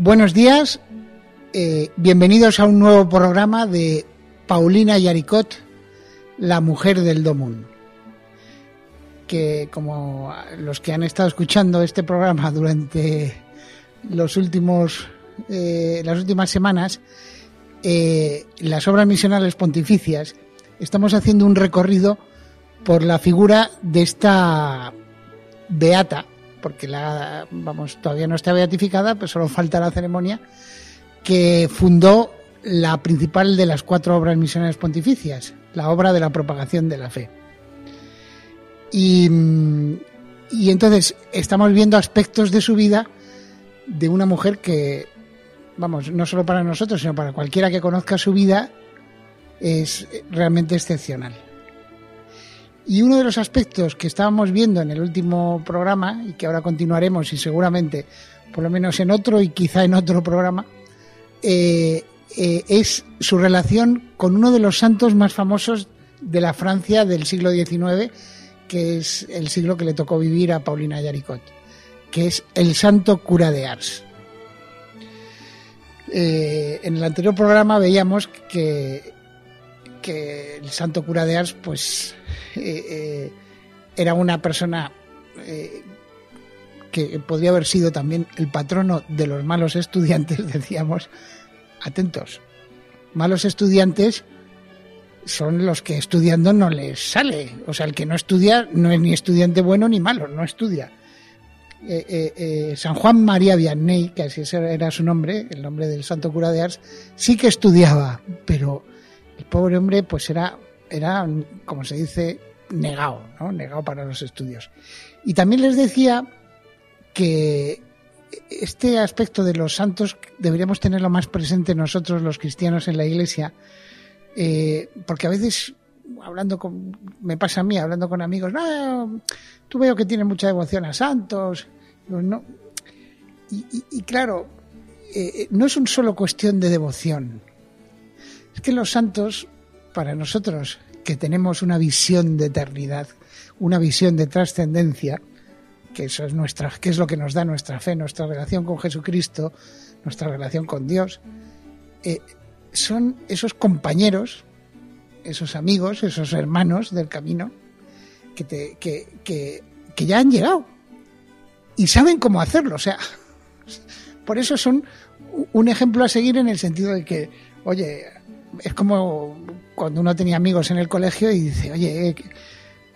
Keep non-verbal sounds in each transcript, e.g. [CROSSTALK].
Buenos días, eh, bienvenidos a un nuevo programa de Paulina Yaricot, la mujer del Domun. Que como los que han estado escuchando este programa durante los últimos, eh, las últimas semanas, eh, las obras misionales pontificias, estamos haciendo un recorrido por la figura de esta beata, porque la, vamos, todavía no está beatificada, pero solo falta la ceremonia, que fundó la principal de las cuatro obras misioneras pontificias, la obra de la propagación de la fe. Y, y entonces estamos viendo aspectos de su vida de una mujer que, vamos, no solo para nosotros, sino para cualquiera que conozca su vida, es realmente excepcional. Y uno de los aspectos que estábamos viendo en el último programa y que ahora continuaremos y seguramente por lo menos en otro y quizá en otro programa, eh, eh, es su relación con uno de los santos más famosos de la Francia del siglo XIX, que es el siglo que le tocó vivir a Paulina Yaricot, que es el santo cura de Ars. Eh, en el anterior programa veíamos que, que el santo cura de Ars, pues eh, eh, era una persona eh, que podría haber sido también el patrono de los malos estudiantes, [LAUGHS] decíamos, atentos, malos estudiantes son los que estudiando no les sale, o sea, el que no estudia no es ni estudiante bueno ni malo, no estudia. San Juan María Vianney, que así era su nombre, el nombre del santo cura de Ars, sí que estudiaba, pero el pobre hombre pues era era, como se dice, negado, ¿no? negado para los estudios. Y también les decía que este aspecto de los santos deberíamos tenerlo más presente nosotros los cristianos en la iglesia, eh, porque a veces hablando con, me pasa a mí, hablando con amigos, no, tú veo que tienes mucha devoción a santos, no. Y, claro, eh, no es un solo cuestión de devoción, es que los santos para nosotros que tenemos una visión de eternidad, una visión de trascendencia, que eso es nuestra, que es lo que nos da nuestra fe, nuestra relación con Jesucristo, nuestra relación con Dios, eh, son esos compañeros, esos amigos, esos hermanos del camino, que, te, que, ya han llegado y saben cómo hacerlo. O sea, [LAUGHS] por eso son un ejemplo a seguir en el sentido de que, oye, es como cuando uno tenía amigos en el colegio y dice, oye, eh,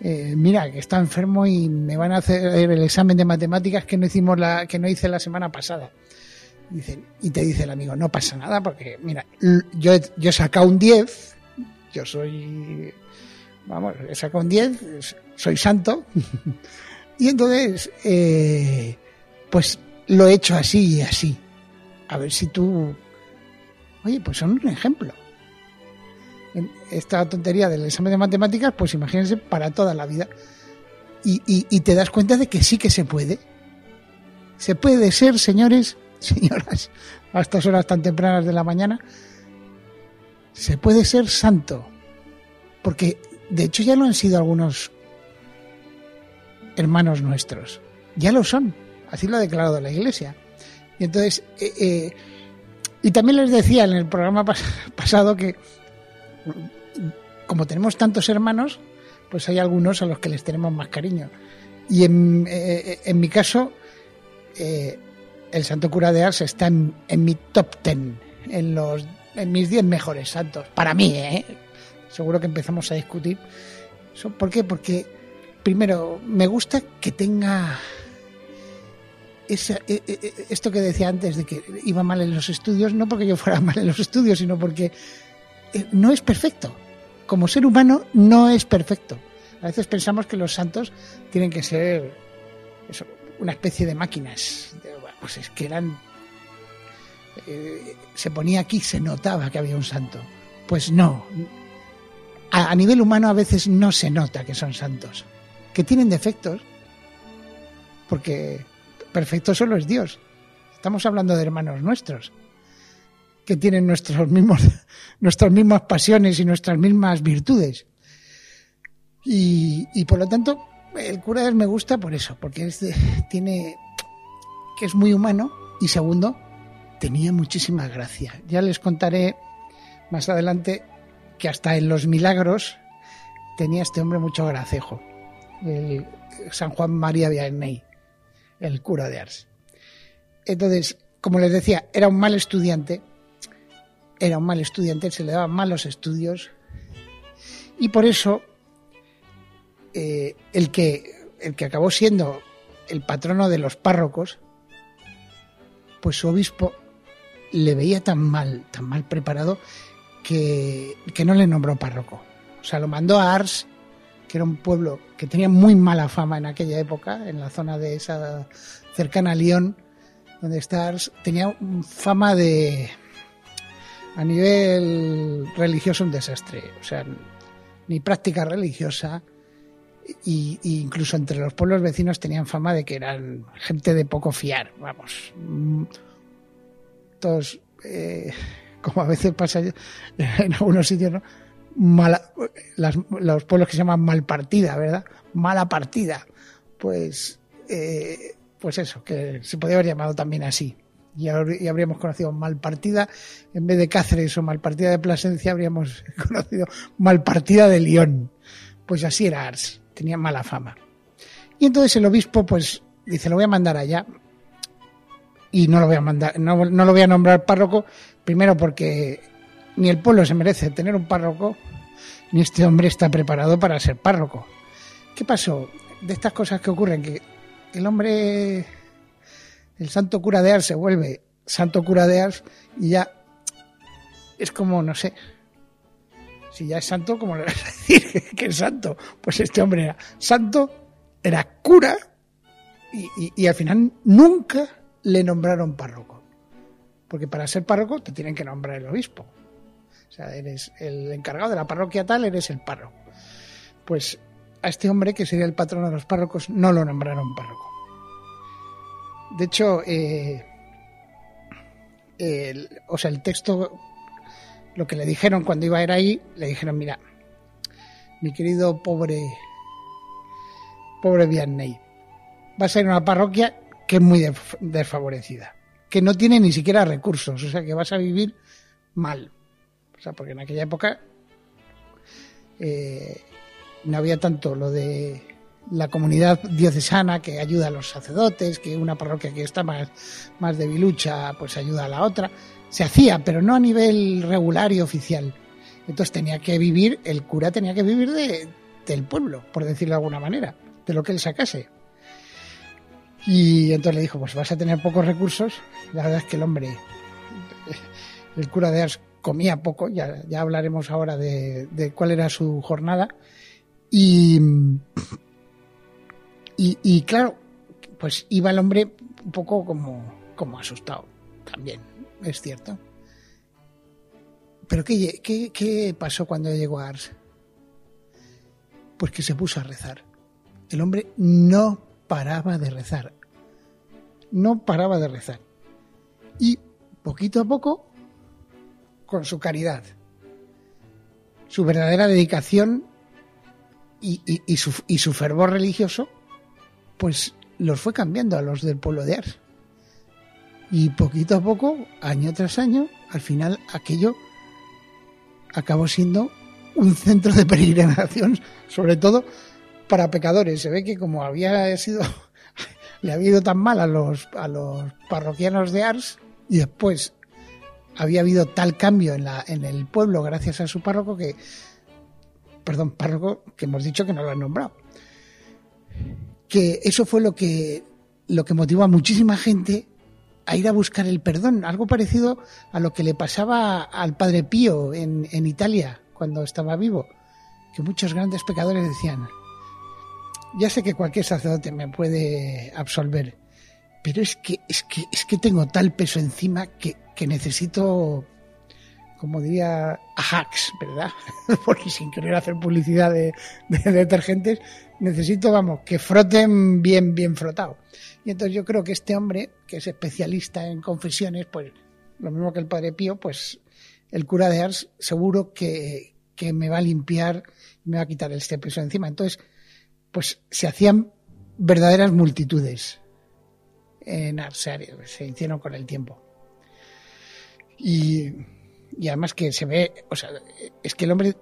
eh, mira, que está enfermo y me van a hacer el examen de matemáticas que no hicimos la, que no hice la semana pasada. Y te dice el amigo, no pasa nada, porque mira, yo, yo he sacado un 10, yo soy, vamos, he sacado un 10, soy santo, [LAUGHS] y entonces, eh, pues lo he hecho así y así. A ver si tú, oye, pues son un ejemplo esta tontería del examen de matemáticas, pues imagínense para toda la vida. Y, te das cuenta de que sí que se puede. Se puede ser, señores, [LAUGHS] señoras, a estas horas tan tempranas de la mañana, se puede ser santo. Porque de hecho ya lo han sido algunos hermanos nuestros. Ya lo son. Así lo ha declarado la Iglesia. Y entonces, eh, eh, y también les decía en el programa [LAUGHS] pasado que como tenemos tantos hermanos, pues hay algunos a los que les tenemos más cariño. Y en, eh, en mi caso, eh, el Santo Cura de Ars está en, mi top ten, en, los, en mis 10 mejores santos. Para mí, ¿eh? Seguro que empezamos a discutir. ¿Por qué? Porque, primero, me gusta que tenga esa, esto que decía antes de que iba mal en los estudios, no porque yo fuera [LAUGHS] mal en los estudios, sino porque eh, no es perfecto. Como ser humano no es perfecto. A veces pensamos que los santos tienen que ser una especie de máquinas. Pues es que eran... Eh, se ponía aquí, se notaba que había un santo. Pues no. a nivel humano a veces no se nota que son santos. Que tienen defectos. Porque perfecto solo es Dios. Estamos hablando de hermanos nuestros que tienen nuestros mismos, [LAUGHS] nuestras mismas pasiones y nuestras mismas virtudes. Y, por lo tanto, el cura me gusta por eso, porque es [LAUGHS] tiene que es muy humano y segundo, tenía muchísima gracia. Ya les contaré más adelante que hasta en los milagros tenía este hombre mucho gracejo, el San Juan María Vianney, el cura de Ars. Entonces, como les decía, era un mal estudiante, era un mal estudiante, se le daban malos estudios y por eso eh, el, que, el que acabó siendo el patrono de los párrocos, pues su obispo le veía tan mal, tan mal preparado, que, que no le nombró párroco. O sea, lo mandó a Ars, que era un pueblo que tenía muy mala fama en aquella época, en la zona de esa cercana a Lyon, donde está Ars, tenía fama de, a nivel religioso un desastre. O sea, ni práctica religiosa, y, incluso entre los pueblos vecinos tenían fama de que eran gente de poco fiar, vamos. Todos, eh, como a veces pasa en algunos sitios, ¿no? los pueblos que se llaman mal partida, ¿verdad? Mala partida. Pues, eh, pues eso, que se podría haber llamado también así y, habríamos conocido Malpartida, en vez de Cáceres o Malpartida de Plasencia, habríamos [LAUGHS] conocido Malpartida de León. Pues así era Ars, tenía mala fama. Y entonces el obispo, pues, dice, lo voy a mandar allá. Y no lo voy a mandar, no, no lo voy a nombrar párroco, primero porque ni el pueblo se merece tener un párroco, ni este hombre está preparado para ser párroco. ¿Qué pasó? De estas cosas que ocurren, que el hombre el santo cura de Ars se vuelve santo cura de Ars y ya es como, no sé, si ya es santo, ¿cómo le vas a [LAUGHS] decir que es santo? Pues este hombre era santo, era cura y, al final nunca le nombraron párroco. Porque para ser párroco te tienen que nombrar el obispo. O sea, eres el encargado de la parroquia tal, eres el párroco. Pues a este hombre, que sería el patrón de los párrocos, no lo nombraron párroco. De hecho, eh, o sea, el texto, lo que le dijeron cuando iba a ir ahí, le dijeron, mira, mi querido pobre, pobre Vianney, vas a ir a una parroquia que es muy desfavorecida, que no tiene ni siquiera recursos, o sea, que vas a vivir mal. O sea, porque en aquella época eh, no había tanto lo de la comunidad diocesana que ayuda a los sacerdotes, que una parroquia que está más, más debilucha pues ayuda a la otra. Se hacía, pero no a nivel regular y oficial. Entonces tenía que vivir, el cura tenía que vivir de, del pueblo, por decirlo de alguna manera, de lo que él sacase. Y entonces le dijo, pues vas a tener pocos recursos. La verdad es que el hombre, [LAUGHS] el cura de Ars comía poco, ya, ya hablaremos ahora de, de cuál era su jornada. Y, y, claro, pues iba el hombre un poco como, como asustado también, es cierto. Pero ¿qué, qué, pasó cuando llegó a Ars? Pues que se puso a rezar. El hombre no paraba de rezar. No paraba de rezar. Y poquito a poco, con su caridad, su verdadera dedicación y, y su fervor religioso, pues los fue cambiando a los del pueblo de Ars. Y poquito a poco, año tras año, al final aquello acabó siendo un centro de peregrinación, sobre todo para pecadores. Se ve que como había sido, [LAUGHS] le había ido tan mal a los, a los parroquianos de Ars y después había habido tal cambio en, la, en el pueblo gracias a su párroco que, perdón, párroco que hemos dicho que no lo han nombrado que eso fue lo que, lo que motivó a muchísima gente a ir a buscar el perdón, algo parecido a lo que le pasaba al Padre Pío en, en Italia cuando estaba vivo, que muchos grandes pecadores decían, ya sé que cualquier sacerdote me puede absolver, pero es que, es que, es que tengo tal peso encima que, que necesito, como diría, a hacks, ¿verdad? [LAUGHS] Porque sin querer hacer publicidad de, de, detergentes, necesito, vamos, que froten bien, bien frotado. Y entonces yo creo que este hombre, que es especialista en confesiones, pues lo mismo que el Padre Pío, pues el cura de Ars seguro que, que me va a limpiar, me va a quitar este peso encima. Entonces, pues se hacían verdaderas multitudes en Ars, se hicieron con el tiempo. Y, y además que se ve, o sea, es que el hombre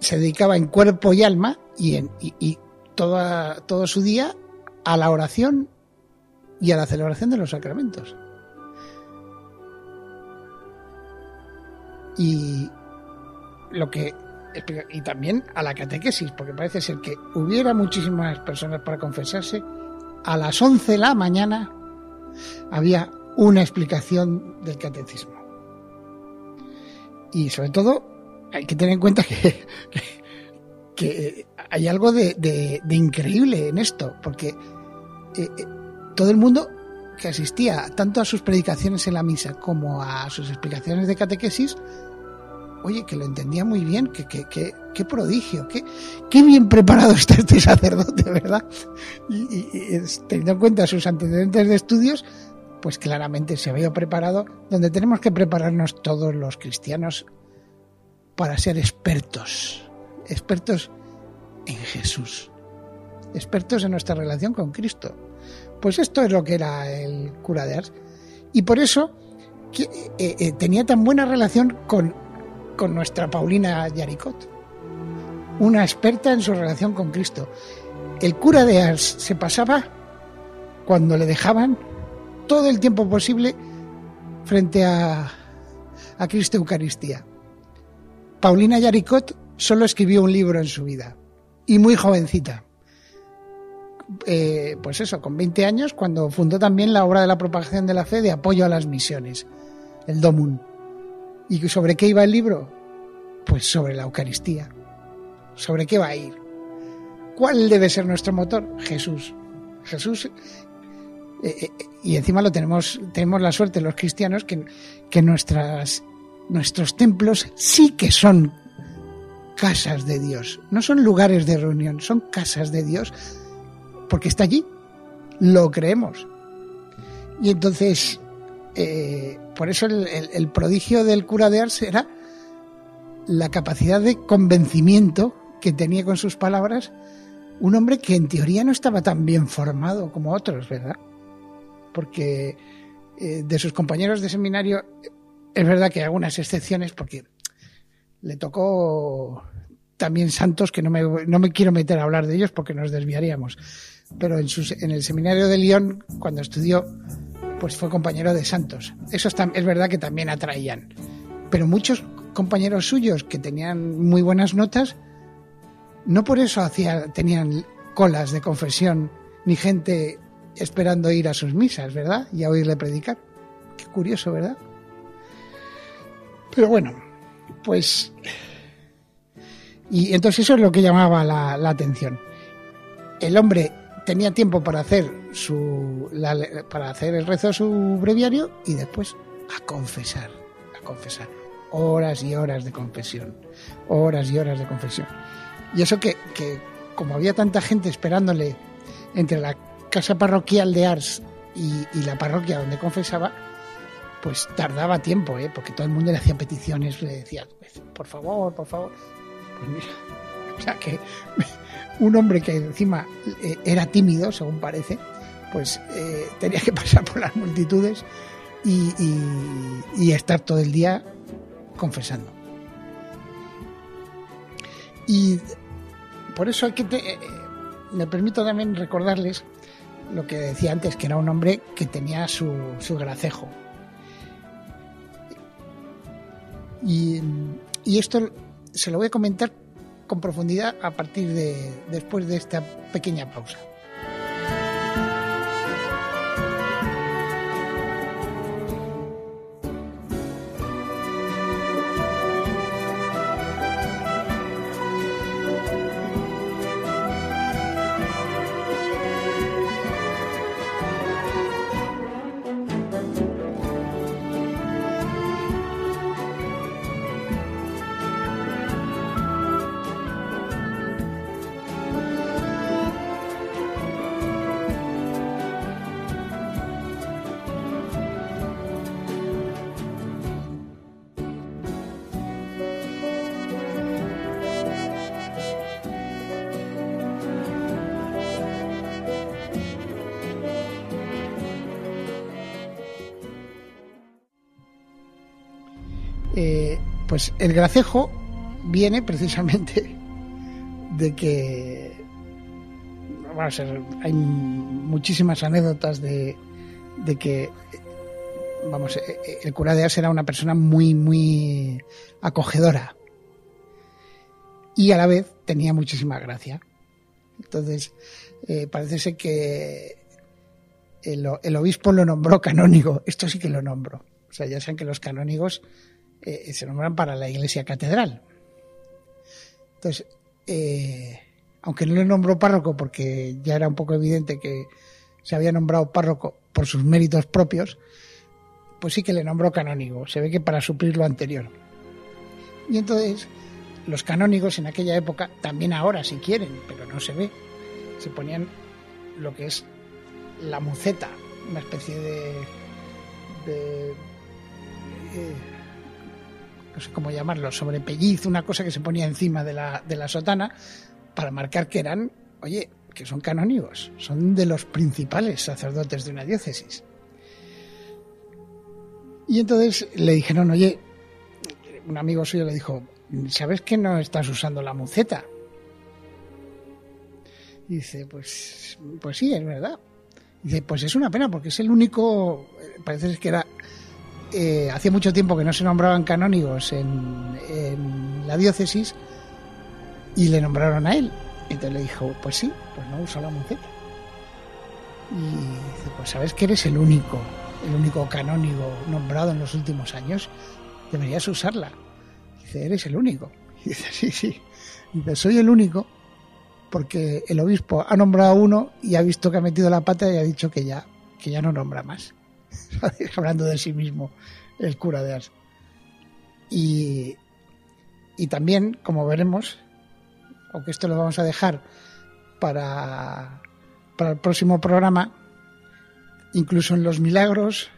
se dedicaba en cuerpo y alma y, en, y, toda, todo su día a la oración y a la celebración de los sacramentos. Y lo que y también a la catequesis, porque parece ser que hubiera muchísimas personas para confesarse, a las 11 de la mañana había una explicación del catecismo. Y sobre todo hay que tener en cuenta que, [LAUGHS] que, que hay algo de, de, increíble en esto, porque eh, eh, todo el mundo que asistía tanto a sus predicaciones en la misa como a sus explicaciones de catequesis, oye, que lo entendía muy bien, que, que, que, qué prodigio, qué, qué bien preparado [LAUGHS] está este sacerdote, ¿verdad? Y, teniendo en cuenta sus antecedentes de estudios, pues claramente se había preparado donde tenemos que prepararnos todos los cristianos para ser expertos, expertos en Jesús, expertos en nuestra relación con Cristo. Pues esto es lo que era el cura de Ars. Y por eso eh, eh, tenía tan buena relación con, con nuestra Paulina Yaricot, una experta en su relación con Cristo. El cura de Ars se pasaba cuando le dejaban todo el tiempo posible frente a, Cristo Eucaristía. Paulina Yaricot solo escribió un libro en su vida y muy jovencita. Eh, pues eso, con 20 años, cuando fundó también la obra de la propagación de la fe de apoyo a las misiones, el Domun. ¿Y sobre qué iba el libro? Pues sobre la Eucaristía. ¿Sobre qué va a ir? ¿Cuál debe ser nuestro motor? Jesús. Jesús. Eh, eh, y encima lo tenemos, tenemos la suerte los cristianos que, nuestras, nuestros templos sí que son casas de Dios. No son lugares de reunión, son casas de Dios porque está allí. Lo creemos. Y entonces, eh, por eso el, el, prodigio del cura de Ars era la capacidad de convencimiento que tenía con sus palabras un hombre que en teoría no estaba tan bien formado como otros, ¿verdad? Porque eh, de sus compañeros de seminario es verdad que hay algunas excepciones porque le tocó también santos que no me, no me quiero meter a hablar de ellos porque nos desviaríamos pero en, sus, en el seminario de Lyon, cuando estudió, pues fue compañero de Santos. Eso es, es verdad que también atraían. Pero muchos compañeros suyos que tenían muy buenas notas, no por eso hacía, tenían colas de confesión ni gente esperando ir a sus misas, ¿verdad? Y a oírle predicar. Qué curioso, ¿verdad? Pero bueno, pues... Y entonces eso es lo que llamaba la, atención. El hombre tenía tiempo para hacer su para hacer el rezo de su breviario y después a confesar, a confesar. Horas y horas de confesión, horas y horas de confesión. Y eso que, que como había tanta gente esperándole entre la casa parroquial de Ars y, la parroquia donde confesaba, pues tardaba tiempo, ¿eh? porque todo el mundo le hacía peticiones, le decía, por favor, por favor. Pues mira, [LAUGHS] o sea que [LAUGHS] un hombre que encima eh, era tímido, según parece, pues eh, tenía que [LAUGHS] pasar por las multitudes y, estar todo el día confesando. Y por eso hay que eh, me permito también recordarles lo que decía antes, que era un hombre que tenía su, su gracejo. Y, y esto se lo voy a comentar con profundidad a partir de después de esta pequeña pausa. Pues el gracejo viene precisamente de que hay muchísimas anécdotas de, que vamos, eh, eh, el cura de Ars era una persona muy, muy acogedora y a la vez tenía muchísima gracia. Entonces, eh, parece ser que el, obispo lo nombró canónigo. Esto sí que lo nombro. O sea, ya saben que los canónigos se nombran para la iglesia catedral. Entonces, aunque no le nombró párroco porque ya era un poco evidente que se había nombrado párroco por sus méritos propios, pues sí que le nombró canónigo. Se ve que para suplir lo anterior. Y entonces los canónigos en aquella época, también ahora si quieren, pero no se ve, se ponían lo que es la muceta, una especie de, de eh, no sé cómo llamarlo, sobrepelliz, una cosa que se ponía encima de la, de la sotana para marcar que eran, oye, que son canónigos, son de los principales sacerdotes de una diócesis. Y entonces le dijeron, oye, un amigo suyo le dijo, ¿sabes que no estás usando la muceta? Y dice, pues, pues sí, es verdad. dice, pues es una pena porque es el único, parece que era, eh, hacía mucho tiempo que no se nombraban canónigos en, en la diócesis y le nombraron a él. Entonces le dijo, pues sí, pues no usa la muceta. Y dice, pues sabes que eres el único el único canónigo nombrado en los últimos años, deberías usarla. Dice, eres el único. [LAUGHS] dice, sí, sí. Dice, soy el único porque el obispo ha nombrado a uno y ha visto que ha metido la pata y ha dicho que ya, que ya no nombra más. [LAUGHS] Hablando de sí mismo, el cura de Ars. Y, y también, como veremos, aunque esto lo vamos a dejar para, para el próximo programa, incluso en los milagros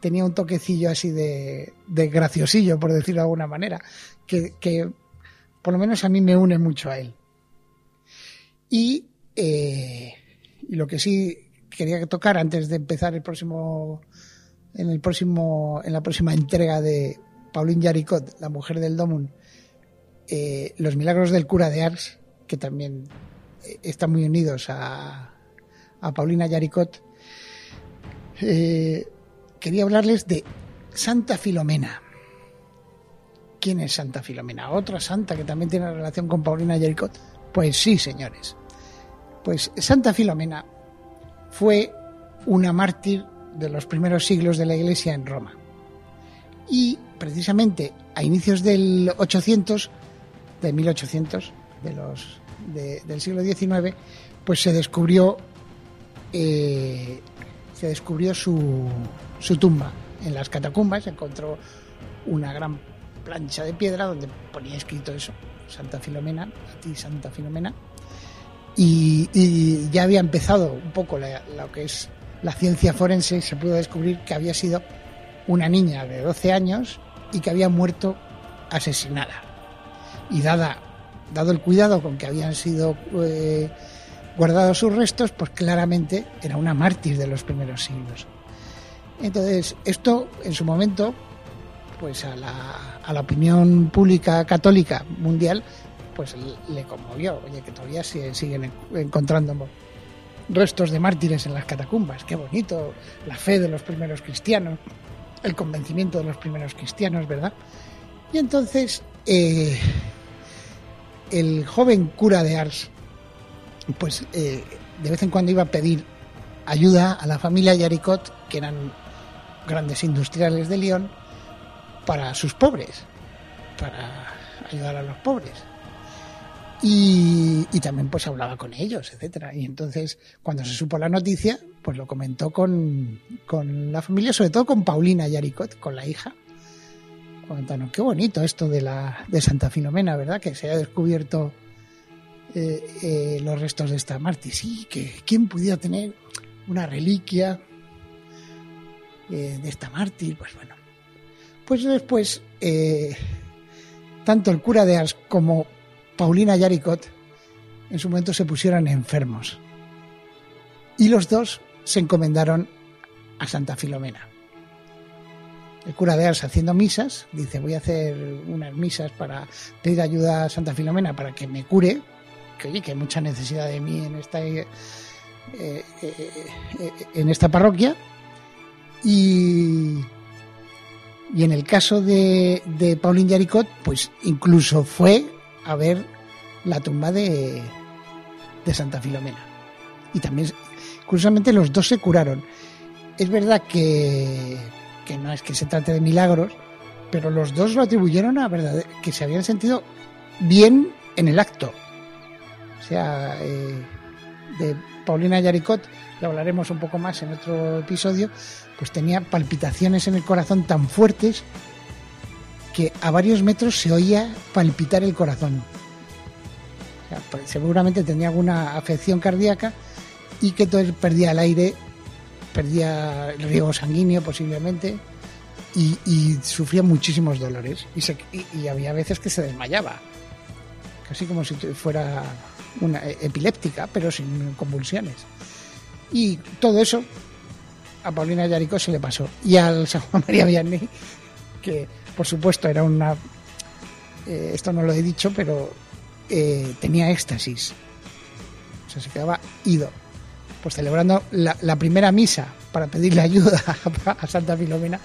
tenía un toquecillo así de, graciosillo, por decirlo de alguna manera, que, por lo menos a mí me une mucho a él. Y, eh, y lo que sí quería tocar antes de empezar el próximo, en el próximo, en la próxima entrega de Pauline Yaricot, la mujer del Domun, eh, los milagros del cura de Ars, que también eh, están muy unidos a, a Paulina Yaricot, eh, quería hablarles de Santa Filomena. ¿Quién es Santa Filomena? ¿Otra santa que también tiene relación con Paulina Jericot? Pues sí, señores. Pues Santa Filomena fue una mártir de los primeros siglos de la Iglesia en Roma. Y precisamente a inicios del 800, de 1800, de los, del siglo XIX, pues se descubrió eh, se descubrió su, su tumba. En las catacumbas se encontró una gran plancha de piedra donde ponía escrito eso, Santa Filomena, a ti Santa Filomena. Y, ya había empezado un poco lo que es la ciencia forense y se pudo descubrir que había sido una niña de 12 años y que había muerto asesinada. Y dada, dado el cuidado con que habían sido eh, guardados sus restos, pues claramente era una mártir de los primeros siglos. Entonces, esto en su momento, pues a la, a la opinión pública católica mundial, pues le conmovió. Oye, que todavía siguen encontrando restos de mártires en las catacumbas. Qué bonito, la fe de los primeros cristianos, el convencimiento de los primeros cristianos, ¿verdad? Y entonces, eh, el joven cura de Ars, pues eh, de vez en cuando iba a pedir ayuda a la familia Yaricot, que eran grandes industriales de León, para sus pobres, para ayudar a los pobres. Y, también pues hablaba con ellos, etcétera. Y entonces, cuando se supo la noticia, pues lo comentó con, con la familia, sobre todo con Paulina Yaricot, con la hija. Comentaron, qué bonito esto de la de Santa Filomena, ¿verdad? Que se haya descubierto eh, eh, los restos de esta mártir. Sí, que quién pudiera tener una reliquia eh, de esta mártir, pues bueno. Pues después, tanto el cura de Ars como Paulina Yaricot en su momento se pusieron enfermos. Y los dos se encomendaron a Santa Filomena. el cura de Ars haciendo misas, dice voy a hacer unas misas para pedir ayuda a Santa Filomena para que me cure, que oye, que hay mucha necesidad de mí en esta, eh, eh, eh, en esta parroquia. Y, y en el caso de, de Pauline Yaricot, pues incluso fue a ver la tumba de, de Santa Filomena. Y también, curiosamente, los dos se curaron. Es verdad que, que no es que se trate de milagros, pero los dos lo atribuyeron a verdad que se habían sentido bien en el acto. O sea, eh, de Paulina Yaricot, lo hablaremos un poco más en otro episodio, pues tenía palpitaciones en el corazón tan fuertes que a varios metros se oía palpitar el corazón. Pues, seguramente tenía alguna afección cardíaca y que todo perdía el aire, perdía el riego sanguíneo posiblemente y, sufría muchísimos dolores y, y, había veces que se desmayaba, casi como si fuera una epiléptica, pero sin convulsiones. Y todo eso a Paulina Yaricó se le pasó. Y al San Juan María Vianney, que por supuesto era una... Eh, esto no lo he dicho, pero eh, tenía éxtasis. O sea, se quedaba ido. Pues celebrando la, primera misa para pedirle ayuda [LAUGHS] a, Santa Filomena,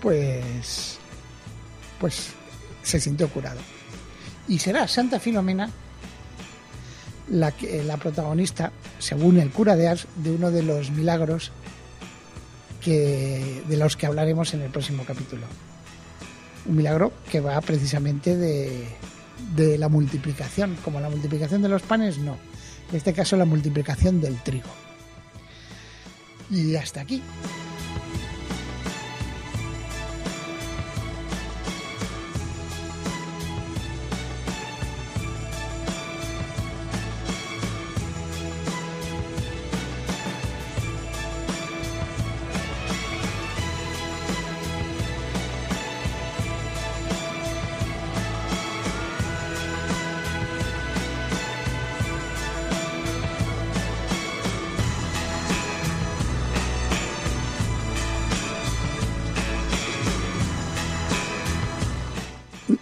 pues, pues se sintió curado. Y será Santa Filomena la, la protagonista, según el cura de Ars, de uno de los milagros que, de los que hablaremos en el próximo capítulo. Un milagro que va precisamente de, de la multiplicación, como la multiplicación de los panes, no. En este caso la multiplicación del trigo. Y hasta aquí.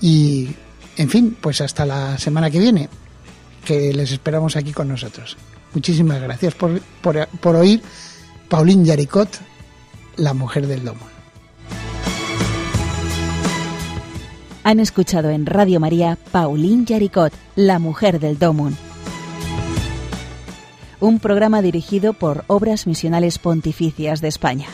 y, en fin, pues hasta la semana que viene, que les esperamos aquí con nosotros. Muchísimas gracias por, por, oír Pauline Yaricot, la mujer del domo. Han escuchado en Radio María Pauline Yaricot, la mujer del Domun. Un programa dirigido por Obras Misionales Pontificias de España.